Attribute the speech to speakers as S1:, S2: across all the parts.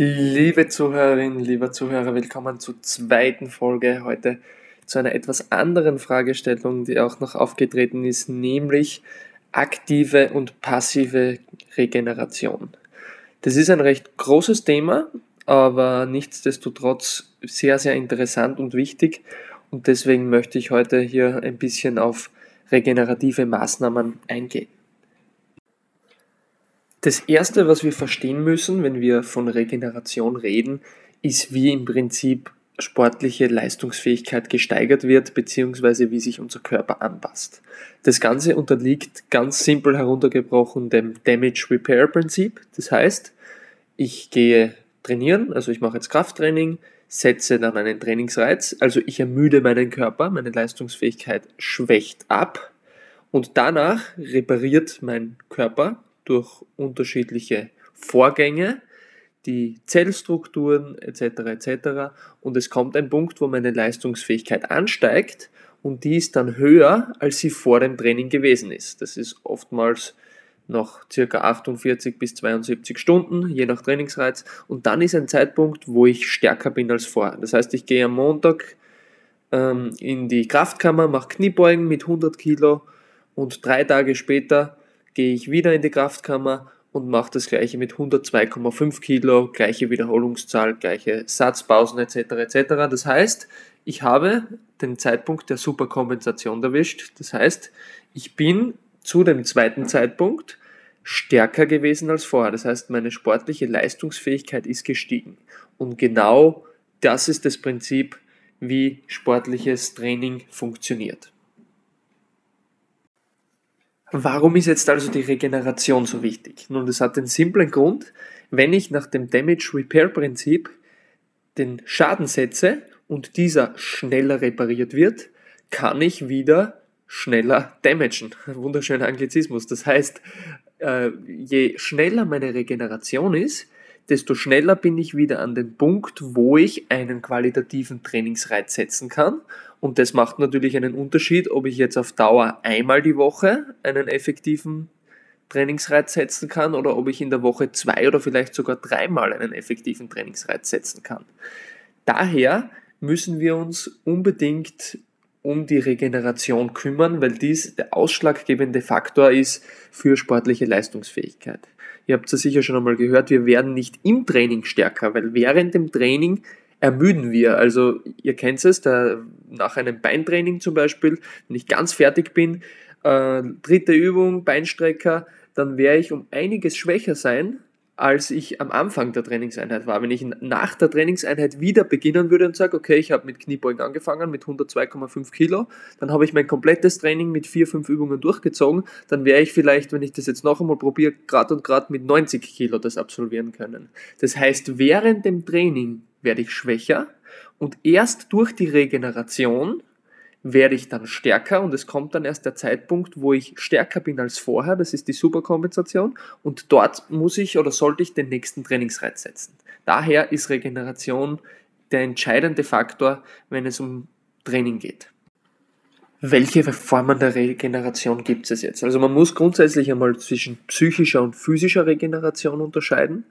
S1: Liebe Zuhörerinnen, lieber Zuhörer, willkommen zur zweiten Folge heute zu einer etwas anderen Fragestellung, die auch noch aufgetreten ist, nämlich aktive und passive Regeneration. Das ist ein recht großes Thema, aber nichtsdestotrotz sehr, sehr interessant und wichtig und deswegen möchte ich heute hier ein bisschen auf regenerative Maßnahmen eingehen. Das Erste, was wir verstehen müssen, wenn wir von Regeneration reden, ist, wie im Prinzip sportliche Leistungsfähigkeit gesteigert wird, beziehungsweise wie sich unser Körper anpasst. Das Ganze unterliegt ganz simpel heruntergebrochen dem Damage Repair Prinzip. Das heißt, ich gehe trainieren, also ich mache jetzt Krafttraining, setze dann einen Trainingsreiz, also ich ermüde meinen Körper, meine Leistungsfähigkeit schwächt ab und danach repariert mein Körper durch unterschiedliche Vorgänge, die Zellstrukturen etc. etc. Und es kommt ein Punkt, wo meine Leistungsfähigkeit ansteigt und die ist dann höher, als sie vor dem Training gewesen ist. Das ist oftmals noch circa 48 bis 72 Stunden, je nach Trainingsreiz. Und dann ist ein Zeitpunkt, wo ich stärker bin als vorher. Das heißt, ich gehe am Montag ähm, in die Kraftkammer, mache Kniebeugen mit 100 Kilo und drei Tage später gehe ich wieder in die Kraftkammer und mache das gleiche mit 102,5 Kilo, gleiche Wiederholungszahl, gleiche Satzpausen etc. etc. Das heißt, ich habe den Zeitpunkt der Superkompensation erwischt. Das heißt, ich bin zu dem zweiten Zeitpunkt stärker gewesen als vorher. Das heißt, meine sportliche Leistungsfähigkeit ist gestiegen. Und genau das ist das Prinzip, wie sportliches Training funktioniert. Warum ist jetzt also die Regeneration so wichtig? Nun, das hat den simplen Grund, wenn ich nach dem Damage Repair Prinzip den Schaden setze und dieser schneller repariert wird, kann ich wieder schneller damagen. Wunderschöner Anglizismus. Das heißt, äh, je schneller meine Regeneration ist, desto schneller bin ich wieder an den Punkt, wo ich einen qualitativen Trainingsreiz setzen kann. Und das macht natürlich einen Unterschied, ob ich jetzt auf Dauer einmal die Woche einen effektiven Trainingsreiz setzen kann oder ob ich in der Woche zwei oder vielleicht sogar dreimal einen effektiven Trainingsreiz setzen kann. Daher müssen wir uns unbedingt um die Regeneration kümmern, weil dies der ausschlaggebende Faktor ist für sportliche Leistungsfähigkeit. Ihr habt es sicher schon einmal gehört, wir werden nicht im Training stärker, weil während dem Training ermüden wir. Also ihr kennt es, da, nach einem Beintraining zum Beispiel, wenn ich ganz fertig bin, äh, dritte Übung, Beinstrecker, dann werde ich um einiges schwächer sein, als ich am Anfang der Trainingseinheit war. Wenn ich nach der Trainingseinheit wieder beginnen würde und sage, okay, ich habe mit Kniebeugen angefangen mit 102,5 Kilo, dann habe ich mein komplettes Training mit vier, fünf Übungen durchgezogen, dann wäre ich vielleicht, wenn ich das jetzt noch einmal probiere, gerade und gerade mit 90 Kilo das absolvieren können. Das heißt, während dem Training werde ich schwächer und erst durch die Regeneration werde ich dann stärker und es kommt dann erst der Zeitpunkt, wo ich stärker bin als vorher, das ist die Superkompensation und dort muss ich oder sollte ich den nächsten Trainingsreiz setzen. Daher ist Regeneration der entscheidende Faktor, wenn es um Training geht. Welche Formen der Regeneration gibt es jetzt? Also man muss grundsätzlich einmal zwischen psychischer und physischer Regeneration unterscheiden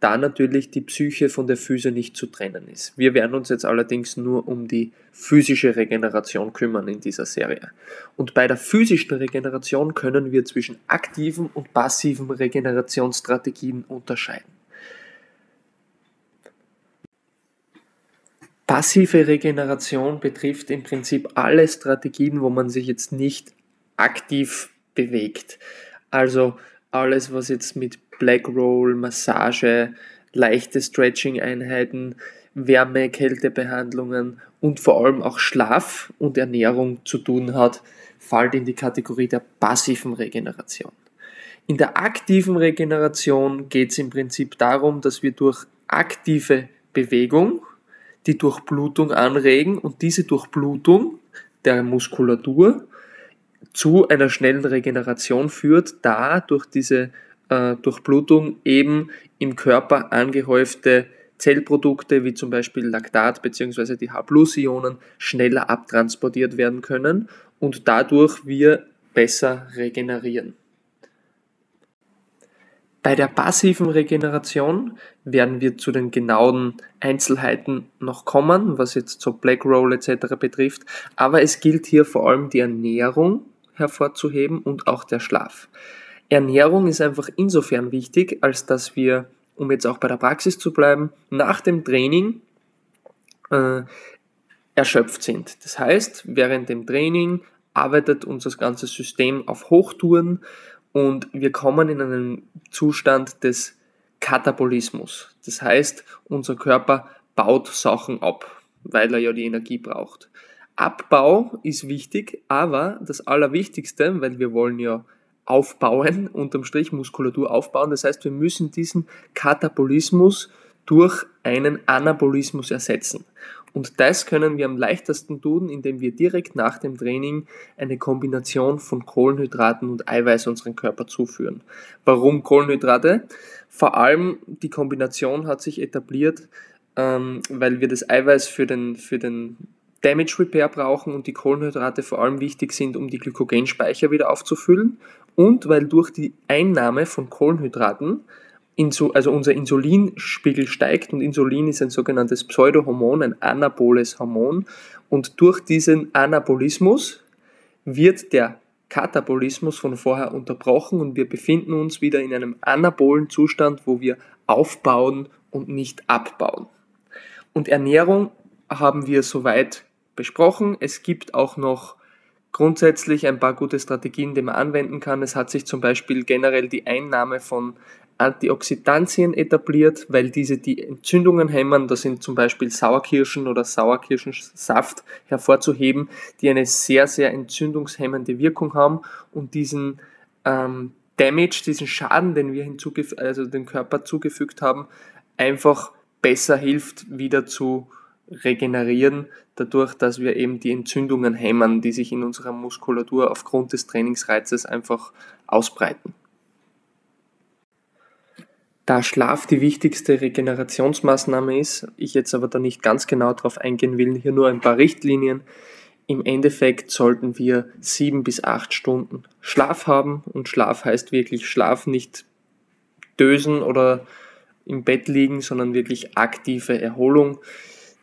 S1: da natürlich die Psyche von der Physe nicht zu trennen ist. Wir werden uns jetzt allerdings nur um die physische Regeneration kümmern in dieser Serie. Und bei der physischen Regeneration können wir zwischen aktiven und passiven Regenerationsstrategien unterscheiden. Passive Regeneration betrifft im Prinzip alle Strategien, wo man sich jetzt nicht aktiv bewegt. Also alles, was jetzt mit Black Roll, Massage, leichte Stretching-Einheiten, Wärme, Kältebehandlungen und vor allem auch Schlaf und Ernährung zu tun hat, fällt in die Kategorie der passiven Regeneration. In der aktiven Regeneration geht es im Prinzip darum, dass wir durch aktive Bewegung die Durchblutung anregen und diese Durchblutung der Muskulatur zu einer schnellen Regeneration führt, da durch diese äh, Durchblutung eben im Körper angehäufte Zellprodukte wie zum Beispiel Laktat bzw. die H-Ionen schneller abtransportiert werden können und dadurch wir besser regenerieren. Bei der passiven Regeneration werden wir zu den genauen Einzelheiten noch kommen, was jetzt so Black Roll etc. betrifft. Aber es gilt hier vor allem die Ernährung hervorzuheben und auch der Schlaf. Ernährung ist einfach insofern wichtig, als dass wir, um jetzt auch bei der Praxis zu bleiben, nach dem Training äh, erschöpft sind. Das heißt, während dem Training arbeitet unser ganzes System auf Hochtouren und wir kommen in einen Zustand des Katabolismus. Das heißt, unser Körper baut Sachen ab, weil er ja die Energie braucht. Abbau ist wichtig, aber das Allerwichtigste, weil wir wollen ja aufbauen, unterm Strich Muskulatur aufbauen. Das heißt, wir müssen diesen Katabolismus durch einen Anabolismus ersetzen. Und das können wir am leichtesten tun, indem wir direkt nach dem Training eine Kombination von Kohlenhydraten und Eiweiß unseren Körper zuführen. Warum Kohlenhydrate? Vor allem die Kombination hat sich etabliert, ähm, weil wir das Eiweiß für den, für den Damage Repair brauchen und die Kohlenhydrate vor allem wichtig sind, um die Glykogenspeicher wieder aufzufüllen und weil durch die Einnahme von Kohlenhydraten also unser Insulinspiegel steigt und Insulin ist ein sogenanntes Pseudohormon, ein anaboles Hormon und durch diesen Anabolismus wird der Katabolismus von vorher unterbrochen und wir befinden uns wieder in einem anabolen Zustand, wo wir aufbauen und nicht abbauen. Und Ernährung haben wir soweit besprochen. Es gibt auch noch grundsätzlich ein paar gute Strategien, die man anwenden kann. Es hat sich zum Beispiel generell die Einnahme von Antioxidantien etabliert, weil diese die Entzündungen hämmern. Da sind zum Beispiel Sauerkirschen oder Sauerkirschensaft hervorzuheben, die eine sehr, sehr entzündungshemmende Wirkung haben und diesen ähm, Damage, diesen Schaden, den wir also dem Körper zugefügt haben, einfach besser hilft, wieder zu regenerieren, dadurch, dass wir eben die Entzündungen hämmern, die sich in unserer Muskulatur aufgrund des Trainingsreizes einfach ausbreiten. Da Schlaf die wichtigste Regenerationsmaßnahme ist, ich jetzt aber da nicht ganz genau darauf eingehen will, hier nur ein paar Richtlinien. Im Endeffekt sollten wir sieben bis acht Stunden Schlaf haben und Schlaf heißt wirklich Schlaf, nicht dösen oder im Bett liegen, sondern wirklich aktive Erholung.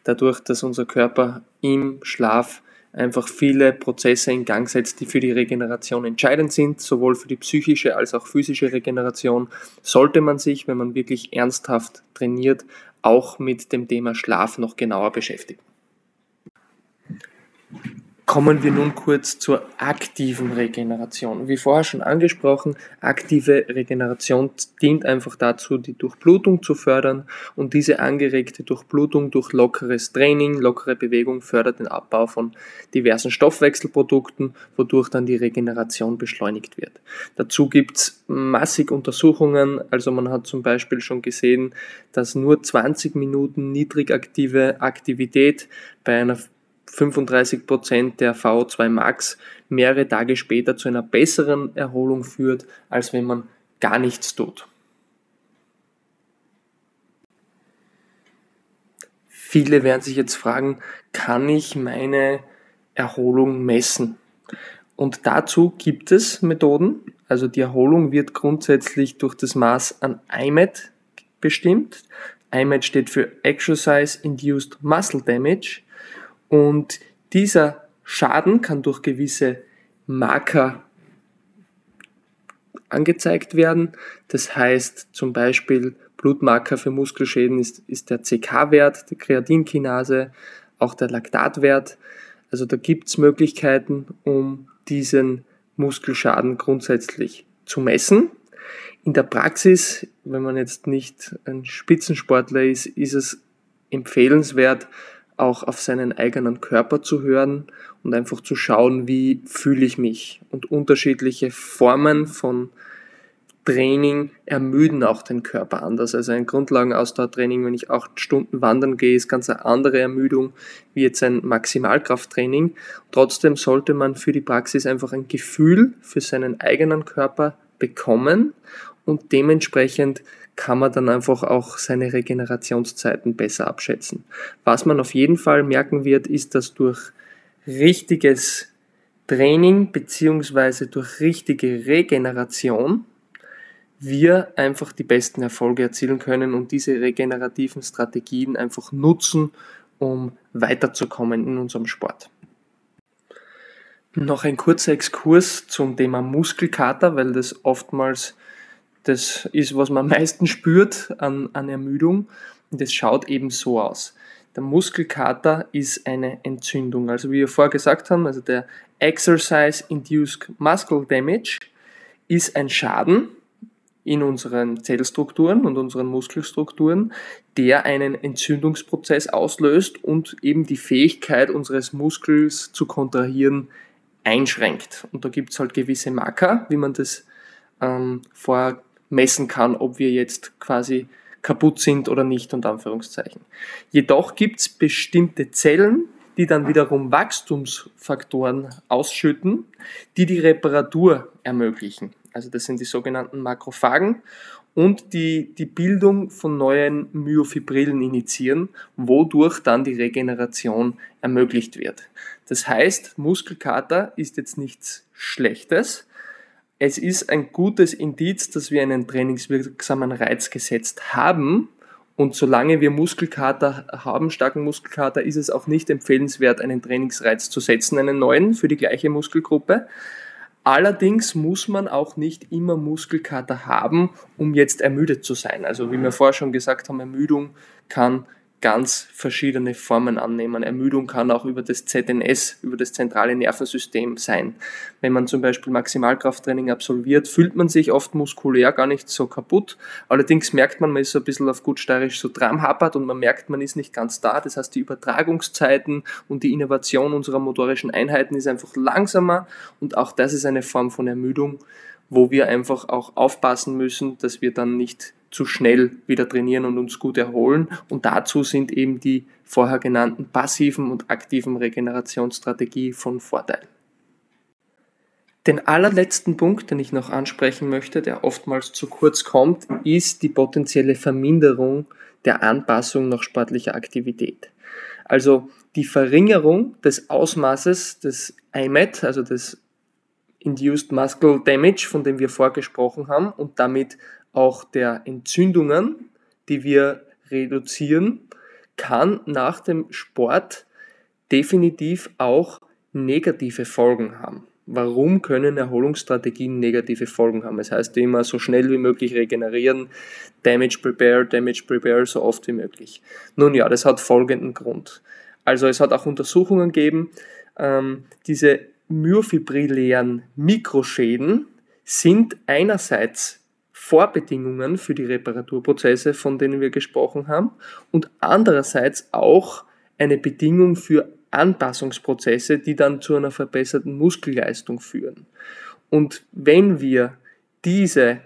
S1: Dadurch, dass unser Körper im Schlaf einfach viele Prozesse in Gang setzt, die für die Regeneration entscheidend sind, sowohl für die psychische als auch physische Regeneration, sollte man sich, wenn man wirklich ernsthaft trainiert, auch mit dem Thema Schlaf noch genauer beschäftigen. Kommen wir nun kurz zur aktiven Regeneration. Wie vorher schon angesprochen, aktive Regeneration dient einfach dazu, die Durchblutung zu fördern und diese angeregte Durchblutung durch lockeres Training, lockere Bewegung fördert den Abbau von diversen Stoffwechselprodukten, wodurch dann die Regeneration beschleunigt wird. Dazu gibt's massig Untersuchungen, also man hat zum Beispiel schon gesehen, dass nur 20 Minuten niedrigaktive Aktivität bei einer 35% der VO2 Max mehrere Tage später zu einer besseren Erholung führt, als wenn man gar nichts tut. Viele werden sich jetzt fragen, kann ich meine Erholung messen? Und dazu gibt es Methoden. Also die Erholung wird grundsätzlich durch das Maß an IMAD bestimmt. IMAD steht für Exercise Induced Muscle Damage. Und dieser Schaden kann durch gewisse Marker angezeigt werden. Das heißt zum Beispiel Blutmarker für Muskelschäden ist, ist der CK-Wert, die Kreatinkinase, auch der Laktatwert. Also da gibt es Möglichkeiten, um diesen Muskelschaden grundsätzlich zu messen. In der Praxis, wenn man jetzt nicht ein Spitzensportler ist, ist es empfehlenswert, auch auf seinen eigenen Körper zu hören und einfach zu schauen, wie fühle ich mich. Und unterschiedliche Formen von Training ermüden auch den Körper anders. Also ein Grundlagenausdauertraining, wenn ich acht Stunden wandern gehe, ist ganz eine andere Ermüdung wie jetzt ein Maximalkrafttraining. Trotzdem sollte man für die Praxis einfach ein Gefühl für seinen eigenen Körper bekommen und dementsprechend kann man dann einfach auch seine Regenerationszeiten besser abschätzen. Was man auf jeden Fall merken wird, ist, dass durch richtiges Training beziehungsweise durch richtige Regeneration wir einfach die besten Erfolge erzielen können und diese regenerativen Strategien einfach nutzen, um weiterzukommen in unserem Sport. Noch ein kurzer Exkurs zum Thema Muskelkater, weil das oftmals das ist, was man am meisten spürt an, an Ermüdung. Und das schaut eben so aus. Der Muskelkater ist eine Entzündung. Also wie wir vorher gesagt haben, also der Exercise-Induced Muscle Damage ist ein Schaden in unseren Zellstrukturen und unseren Muskelstrukturen, der einen Entzündungsprozess auslöst und eben die Fähigkeit unseres Muskels zu kontrahieren einschränkt. Und da gibt es halt gewisse Marker, wie man das ähm, vorher messen kann, ob wir jetzt quasi kaputt sind oder nicht, unter Anführungszeichen. Jedoch gibt es bestimmte Zellen, die dann wiederum Wachstumsfaktoren ausschütten, die die Reparatur ermöglichen. Also das sind die sogenannten Makrophagen und die die Bildung von neuen Myofibrillen initiieren, wodurch dann die Regeneration ermöglicht wird. Das heißt, Muskelkater ist jetzt nichts Schlechtes. Es ist ein gutes Indiz, dass wir einen trainingswirksamen Reiz gesetzt haben. Und solange wir Muskelkater haben, starken Muskelkater, ist es auch nicht empfehlenswert, einen Trainingsreiz zu setzen, einen neuen für die gleiche Muskelgruppe. Allerdings muss man auch nicht immer Muskelkater haben, um jetzt ermüdet zu sein. Also wie wir vorher schon gesagt haben, Ermüdung kann ganz verschiedene Formen annehmen. Ermüdung kann auch über das ZNS, über das zentrale Nervensystem sein. Wenn man zum Beispiel Maximalkrafttraining absolviert, fühlt man sich oft muskulär gar nicht so kaputt. Allerdings merkt man, man ist so ein bisschen auf gut steirisch so dramhappert und man merkt, man ist nicht ganz da. Das heißt, die Übertragungszeiten und die Innovation unserer motorischen Einheiten ist einfach langsamer und auch das ist eine Form von Ermüdung, wo wir einfach auch aufpassen müssen, dass wir dann nicht zu schnell wieder trainieren und uns gut erholen. Und dazu sind eben die vorher genannten passiven und aktiven Regenerationsstrategie von Vorteil. Den allerletzten Punkt, den ich noch ansprechen möchte, der oftmals zu kurz kommt, ist die potenzielle Verminderung der Anpassung nach sportlicher Aktivität. Also die Verringerung des Ausmaßes des IMAT, also des Induced Muscle Damage, von dem wir vorgesprochen haben, und damit auch der Entzündungen, die wir reduzieren, kann nach dem Sport definitiv auch negative Folgen haben. Warum können Erholungsstrategien negative Folgen haben? Das heißt immer so schnell wie möglich regenerieren, Damage Prepare, Damage Prepare so oft wie möglich. Nun ja, das hat folgenden Grund. Also es hat auch Untersuchungen gegeben, ähm, diese myofibrillären Mikroschäden sind einerseits Vorbedingungen für die Reparaturprozesse, von denen wir gesprochen haben, und andererseits auch eine Bedingung für Anpassungsprozesse, die dann zu einer verbesserten Muskelleistung führen. Und wenn wir diese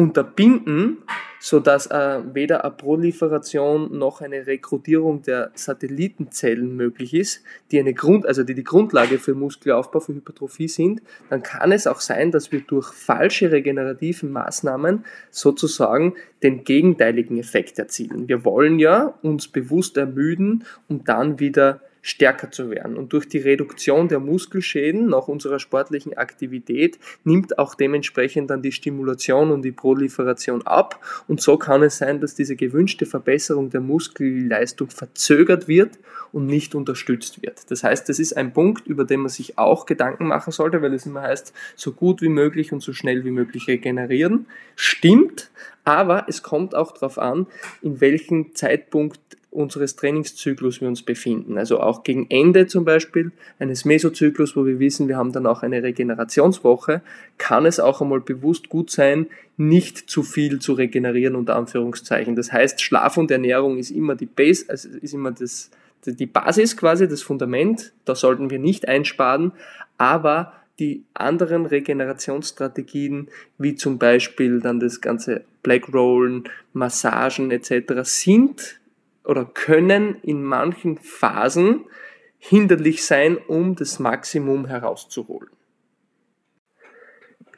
S1: unterbinden, sodass äh, weder eine Proliferation noch eine Rekrutierung der Satellitenzellen möglich ist, die eine Grund, also die die Grundlage für Muskelaufbau, für Hypertrophie sind, dann kann es auch sein, dass wir durch falsche regenerative Maßnahmen sozusagen den gegenteiligen Effekt erzielen. Wir wollen ja uns bewusst ermüden, um dann wieder stärker zu werden. Und durch die Reduktion der Muskelschäden nach unserer sportlichen Aktivität nimmt auch dementsprechend dann die Stimulation und die Proliferation ab. Und so kann es sein, dass diese gewünschte Verbesserung der Muskelleistung verzögert wird und nicht unterstützt wird. Das heißt, das ist ein Punkt, über den man sich auch Gedanken machen sollte, weil es immer heißt, so gut wie möglich und so schnell wie möglich regenerieren. Stimmt, aber es kommt auch darauf an, in welchem Zeitpunkt unseres Trainingszyklus wir uns befinden. Also auch gegen Ende zum Beispiel eines Mesozyklus, wo wir wissen, wir haben dann auch eine Regenerationswoche, kann es auch einmal bewusst gut sein, nicht zu viel zu regenerieren, unter Anführungszeichen. Das heißt, Schlaf und Ernährung ist immer die Base, also ist immer das, die Basis quasi, das Fundament. Da sollten wir nicht einsparen, aber die anderen Regenerationsstrategien, wie zum Beispiel dann das ganze Black Rollen, Massagen etc., sind oder können in manchen Phasen hinderlich sein, um das Maximum herauszuholen.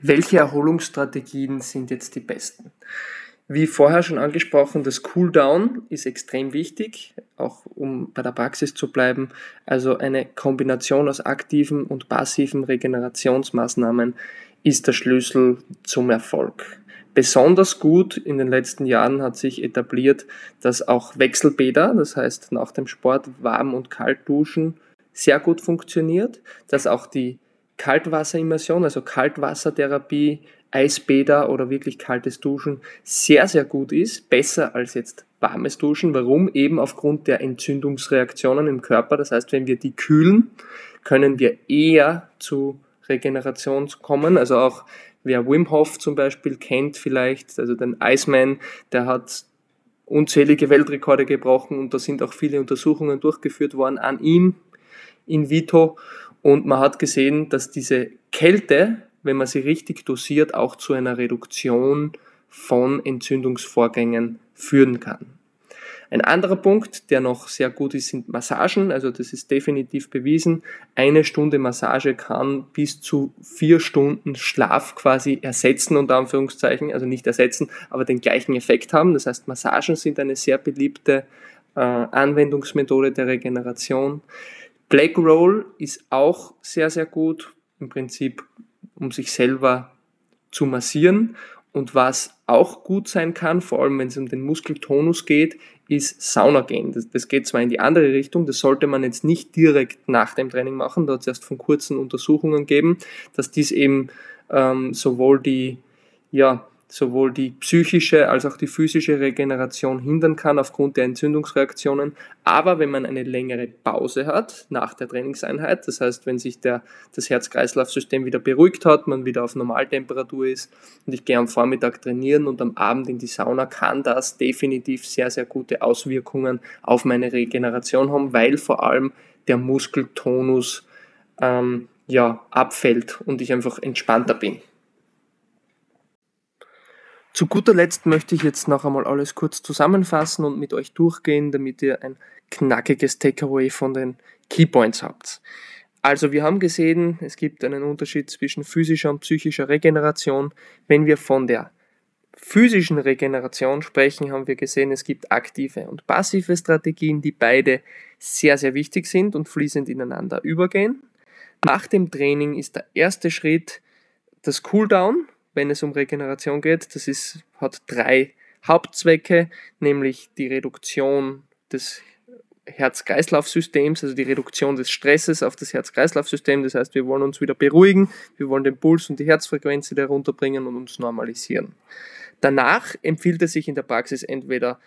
S1: Welche Erholungsstrategien sind jetzt die besten? Wie vorher schon angesprochen, das Cooldown ist extrem wichtig, auch um bei der Praxis zu bleiben. Also eine Kombination aus aktiven und passiven Regenerationsmaßnahmen ist der Schlüssel zum Erfolg. Besonders gut in den letzten Jahren hat sich etabliert, dass auch Wechselbäder, das heißt nach dem Sport warm und kalt duschen, sehr gut funktioniert, dass auch die Kaltwasserimmersion, also Kaltwassertherapie, Eisbäder oder wirklich kaltes Duschen sehr, sehr gut ist, besser als jetzt warmes Duschen. Warum? Eben aufgrund der Entzündungsreaktionen im Körper. Das heißt, wenn wir die kühlen, können wir eher zu Regeneration kommen. Also auch wer Wim Hof zum Beispiel kennt vielleicht, also den Iceman, der hat unzählige Weltrekorde gebrochen und da sind auch viele Untersuchungen durchgeführt worden an ihm in vitro und man hat gesehen, dass diese Kälte, wenn man sie richtig dosiert, auch zu einer Reduktion von Entzündungsvorgängen führen kann. Ein anderer Punkt, der noch sehr gut ist, sind Massagen. Also das ist definitiv bewiesen. Eine Stunde Massage kann bis zu vier Stunden Schlaf quasi ersetzen, unter Anführungszeichen. Also nicht ersetzen, aber den gleichen Effekt haben. Das heißt, Massagen sind eine sehr beliebte äh, Anwendungsmethode der Regeneration. Black Roll ist auch sehr, sehr gut. Im Prinzip, um sich selber zu massieren. Und was auch gut sein kann, vor allem wenn es um den Muskeltonus geht, ist Sauna gehen. Das, das, geht zwar in die andere Richtung, das sollte man jetzt nicht direkt nach dem Training machen, da hat es erst von kurzen Untersuchungen gegeben, dass dies eben ähm, sowohl die ja, sowohl die psychische als auch die physische Regeneration hindern kann aufgrund der Entzündungsreaktionen. Aber wenn man eine längere Pause hat nach der Trainingseinheit, das heißt, wenn sich der, das Herz-Kreislauf-System wieder beruhigt hat, man wieder auf Normaltemperatur ist und ich gehe am Vormittag trainieren und am Abend in die Sauna, kann das definitiv sehr, sehr gute Auswirkungen auf meine Regeneration haben, weil vor allem der Muskeltonus ähm, ja, abfällt und ich einfach entspannter bin. Zu guter Letzt möchte ich jetzt noch einmal alles kurz zusammenfassen und mit euch durchgehen, damit ihr ein knackiges Takeaway von den Keypoints habt. Also wir haben gesehen, es gibt einen Unterschied zwischen physischer und psychischer Regeneration. Wenn wir von der physischen Regeneration sprechen, haben wir gesehen, es gibt aktive und passive Strategien, die beide sehr, sehr wichtig sind und fließend ineinander übergehen. Nach dem Training ist der erste Schritt das Cooldown, wenn es um Regeneration geht. Das ist, hat drei Hauptzwecke, nämlich die Reduktion des Herz-Kreislauf-Systems, also die Reduktion des Stresses auf das Herz-Kreislauf-System. Das heißt, wir wollen uns wieder beruhigen, wir wollen den Puls und die Herzfrequenz wieder runterbringen und uns normalisieren. Danach empfiehlt es sich in der Praxis entweder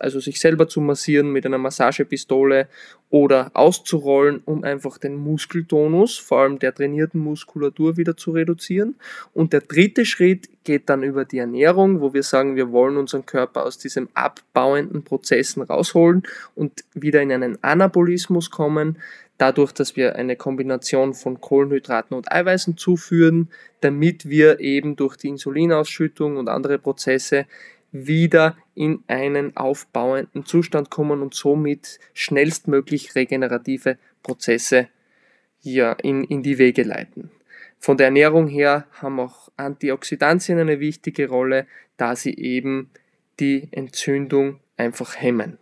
S1: also sich selber zu massieren mit einer Massagepistole oder auszurollen, um einfach den Muskeltonus, vor allem der trainierten Muskulatur wieder zu reduzieren. Und der dritte Schritt geht dann über die Ernährung, wo wir sagen, wir wollen unseren Körper aus diesem abbauenden Prozessen rausholen und wieder in einen Anabolismus kommen dadurch, dass wir eine Kombination von Kohlenhydraten und Eiweißen zuführen, damit wir eben durch die Insulinausschüttung und andere Prozesse wieder in einen aufbauenden Zustand kommen und somit schnellstmöglich regenerative Prozesse hier in, in die Wege leiten. Von der Ernährung her haben auch Antioxidantien eine wichtige Rolle, da sie eben die Entzündung einfach hemmen.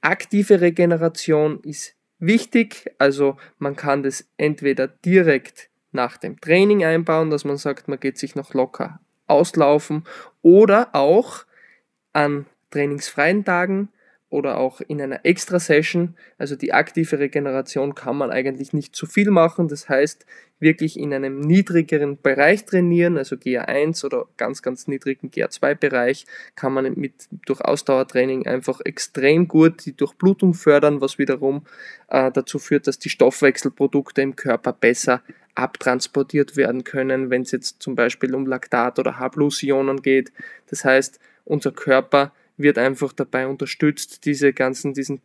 S1: Aktive Regeneration ist wichtig. Also man kann das entweder direkt nach dem Training einbauen, dass man sagt, man geht sich noch locker auslaufen oder auch an trainingsfreien Tagen oder auch in einer Extra-Session. Also die aktive Regeneration kann man eigentlich nicht zu viel machen. Das heißt, wirklich in einem niedrigeren Bereich trainieren, also GA1 oder ganz, ganz niedrigen GA2-Bereich, kann man mit, durch Ausdauertraining einfach extrem gut die Durchblutung fördern, was wiederum äh, dazu führt, dass die Stoffwechselprodukte im Körper besser abtransportiert werden können, wenn es jetzt zum Beispiel um Laktat oder H-Plus-Ionen geht. Das heißt, unser Körper wird einfach dabei unterstützt, diese ganzen, diesen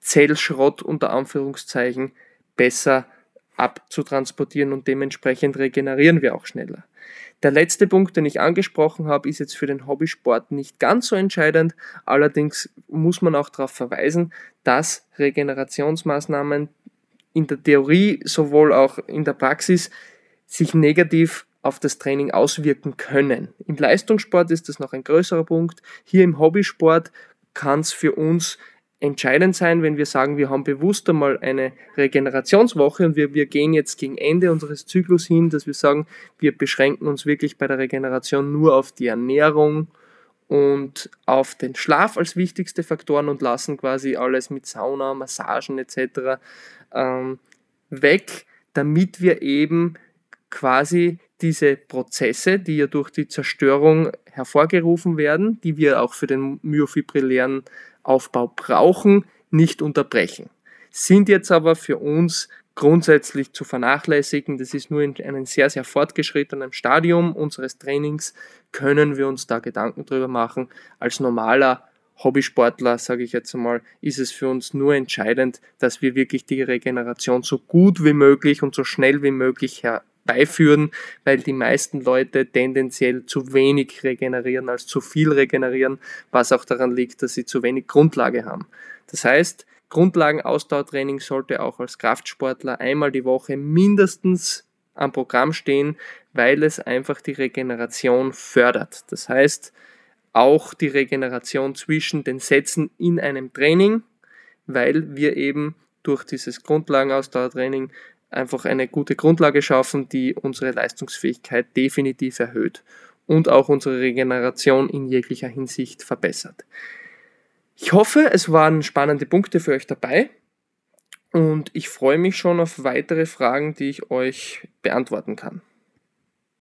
S1: Zellschrott unter Anführungszeichen besser abzutransportieren und dementsprechend regenerieren wir auch schneller. Der letzte Punkt, den ich angesprochen habe, ist jetzt für den Hobbysport nicht ganz so entscheidend. Allerdings muss man auch darauf verweisen, dass Regenerationsmaßnahmen in der Theorie sowohl auch in der Praxis sich negativ auf das Training auswirken können. Im Leistungssport ist das noch ein größerer Punkt. Hier im Hobbysport kann es für uns entscheidend sein, wenn wir sagen, wir haben bewusst einmal eine Regenerationswoche und wir, wir gehen jetzt gegen Ende unseres Zyklus hin, dass wir sagen, wir beschränken uns wirklich bei der Regeneration nur auf die Ernährung und auf den Schlaf als wichtigste Faktoren und lassen quasi alles mit Sauna, Massagen etc. Ähm, weg, damit wir eben quasi diese Prozesse, die ja durch die Zerstörung hervorgerufen werden, die wir auch für den myofibrillären Aufbau brauchen, nicht unterbrechen. Sind jetzt aber für uns grundsätzlich zu vernachlässigen. Das ist nur in einem sehr, sehr fortgeschrittenen Stadium unseres Trainings, können wir uns da Gedanken drüber machen. Als normaler Hobbysportler, sage ich jetzt einmal, ist es für uns nur entscheidend, dass wir wirklich die Regeneration so gut wie möglich und so schnell wie möglich herbeiführen, weil die meisten Leute tendenziell zu wenig regenerieren als zu viel regenerieren, was auch daran liegt, dass sie zu wenig Grundlage haben. Das heißt, Grundlagenausdauertraining sollte auch als Kraftsportler einmal die Woche mindestens am Programm stehen, weil es einfach die Regeneration fördert. Das heißt, auch die Regeneration zwischen den Sätzen in einem Training, weil wir eben durch dieses Grundlagenausdauertraining einfach eine gute Grundlage schaffen, die unsere Leistungsfähigkeit definitiv erhöht und auch unsere Regeneration in jeglicher Hinsicht verbessert. Ich hoffe, es waren spannende Punkte für euch dabei und ich freue mich schon auf weitere Fragen, die ich euch beantworten kann.